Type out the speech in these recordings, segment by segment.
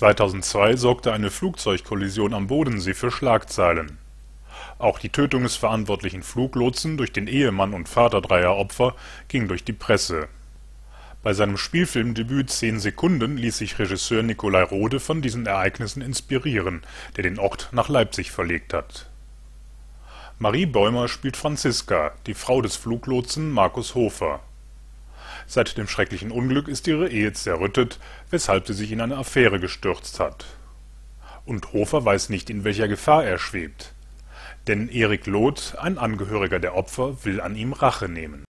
2002 sorgte eine Flugzeugkollision am Bodensee für Schlagzeilen. Auch die Tötung des verantwortlichen Fluglotsen durch den Ehemann und Vater dreier Opfer ging durch die Presse. Bei seinem Spielfilmdebüt Zehn Sekunden ließ sich Regisseur Nicolai Rohde von diesen Ereignissen inspirieren, der den Ort nach Leipzig verlegt hat. Marie Bäumer spielt Franziska, die Frau des Fluglotsen Markus Hofer. Seit dem schrecklichen Unglück ist ihre Ehe zerrüttet, weshalb sie sich in eine Affäre gestürzt hat. Und Hofer weiß nicht, in welcher Gefahr er schwebt. Denn Erik Loth, ein Angehöriger der Opfer, will an ihm Rache nehmen.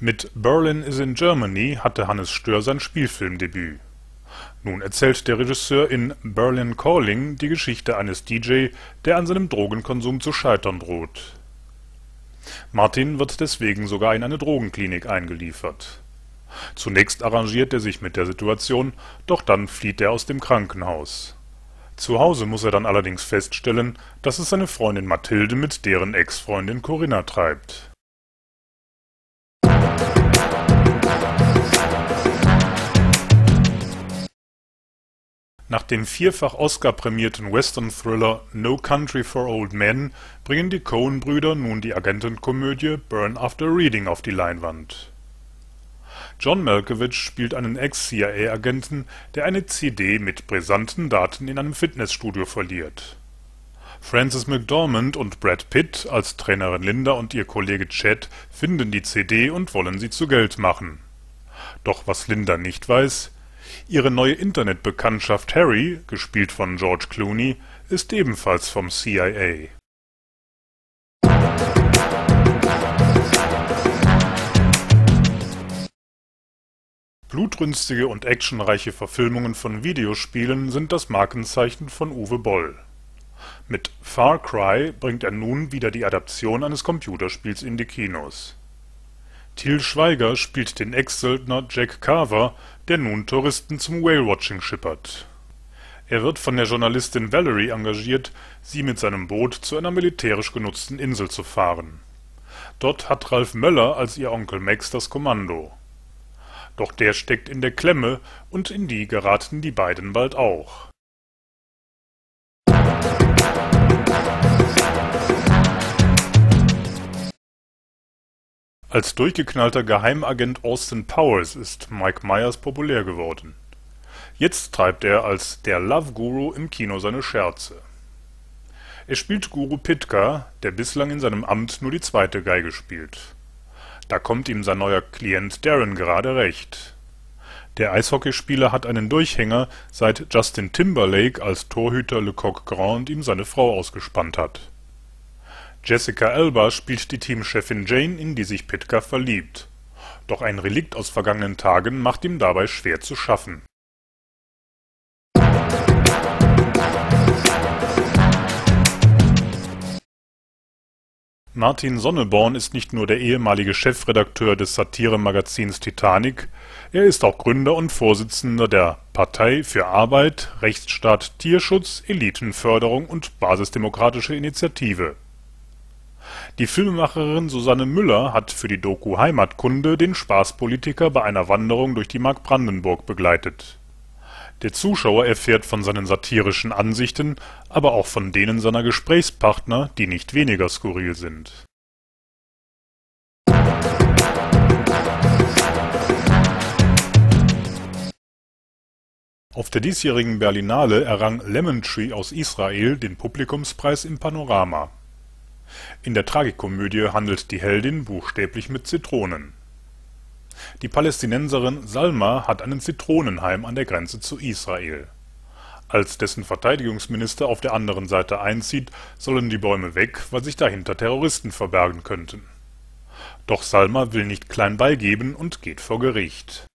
Mit Berlin is in Germany hatte Hannes Stör sein Spielfilmdebüt. Nun erzählt der Regisseur in Berlin Calling die Geschichte eines DJ, der an seinem Drogenkonsum zu scheitern droht. Martin wird deswegen sogar in eine Drogenklinik eingeliefert Zunächst arrangiert er sich mit der Situation, doch dann flieht er aus dem Krankenhaus. Zu Hause muss er dann allerdings feststellen, dass es seine Freundin Mathilde mit deren Ex-Freundin Corinna treibt. Nach dem vierfach Oscar-prämierten Western-Thriller No Country for Old Men bringen die Coen-Brüder nun die Agentenkomödie Burn After Reading auf die Leinwand John Malkovich spielt einen Ex-CIA-Agenten, der eine CD mit brisanten Daten in einem Fitnessstudio verliert. Frances McDormand und Brad Pitt als Trainerin Linda und ihr Kollege Chad finden die CD und wollen sie zu Geld machen. Doch was Linda nicht weiß: Ihre neue Internetbekanntschaft Harry, gespielt von George Clooney, ist ebenfalls vom CIA Blutrünstige und actionreiche Verfilmungen von Videospielen sind das Markenzeichen von Uwe Boll. Mit Far Cry bringt er nun wieder die Adaption eines Computerspiels in die Kinos. Til Schweiger spielt den Ex-Söldner Jack Carver, der nun Touristen zum Whale-Watching schippert. Er wird von der Journalistin Valerie engagiert, sie mit seinem Boot zu einer militärisch genutzten Insel zu fahren. Dort hat Ralf Möller als ihr Onkel Max das Kommando doch der steckt in der Klemme, und in die geraten die beiden bald auch. Als durchgeknallter Geheimagent Austin Powers ist Mike Myers populär geworden. Jetzt treibt er als der Love Guru im Kino seine Scherze. Er spielt Guru Pitka, der bislang in seinem Amt nur die zweite Geige spielt da kommt ihm sein neuer Klient Darren gerade recht. Der Eishockeyspieler hat einen Durchhänger, seit Justin Timberlake als Torhüter Le Coq Grand ihm seine Frau ausgespannt hat. Jessica Alba spielt die Teamchefin Jane, in die sich Pitka verliebt. Doch ein Relikt aus vergangenen Tagen macht ihm dabei schwer zu schaffen Martin Sonneborn ist nicht nur der ehemalige Chefredakteur des Satiremagazins Titanic, er ist auch Gründer und Vorsitzender der Partei für Arbeit, Rechtsstaat, Tierschutz, Elitenförderung und Basisdemokratische Initiative. Die Filmemacherin Susanne Müller hat für die Doku Heimatkunde den Spaßpolitiker bei einer Wanderung durch die Mark Brandenburg begleitet der Zuschauer erfährt von seinen satirischen Ansichten, aber auch von denen seiner Gesprächspartner, die nicht weniger skurril sind. Auf der diesjährigen Berlinale errang Lemon Tree aus Israel den Publikumspreis im Panorama. In der Tragikomödie handelt die Heldin buchstäblich mit Zitronen die Palästinenserin Salma hat einen Zitronenhain an der Grenze zu Israel. Als dessen Verteidigungsminister auf der anderen Seite einzieht, sollen die Bäume weg, weil sich dahinter Terroristen verbergen könnten. Doch Salma will nicht klein beigeben und geht vor Gericht.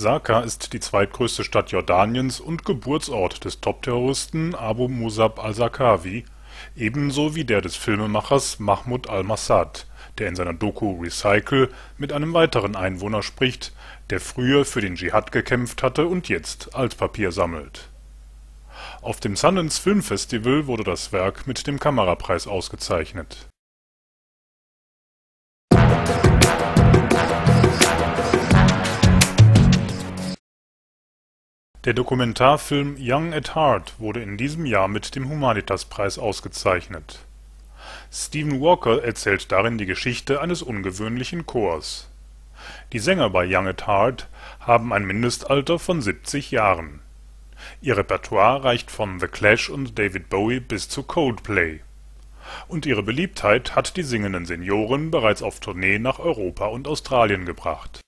Saka ist die zweitgrößte Stadt Jordaniens und Geburtsort des Top-Terroristen Abu Musab al-Zarqawi, ebenso wie der des Filmemachers Mahmoud al-Massad, der in seiner Doku Recycle mit einem weiteren Einwohner spricht, der früher für den Dschihad gekämpft hatte und jetzt Altpapier sammelt. Auf dem Sundance Film Festival wurde das Werk mit dem Kamerapreis ausgezeichnet. Der Dokumentarfilm Young at Heart wurde in diesem Jahr mit dem Humanitas-Preis ausgezeichnet. Stephen Walker erzählt darin die Geschichte eines ungewöhnlichen Chors. Die Sänger bei Young at Heart haben ein Mindestalter von 70 Jahren. Ihr Repertoire reicht von The Clash und David Bowie bis zu Coldplay. Und ihre Beliebtheit hat die singenden Senioren bereits auf Tournee nach Europa und Australien gebracht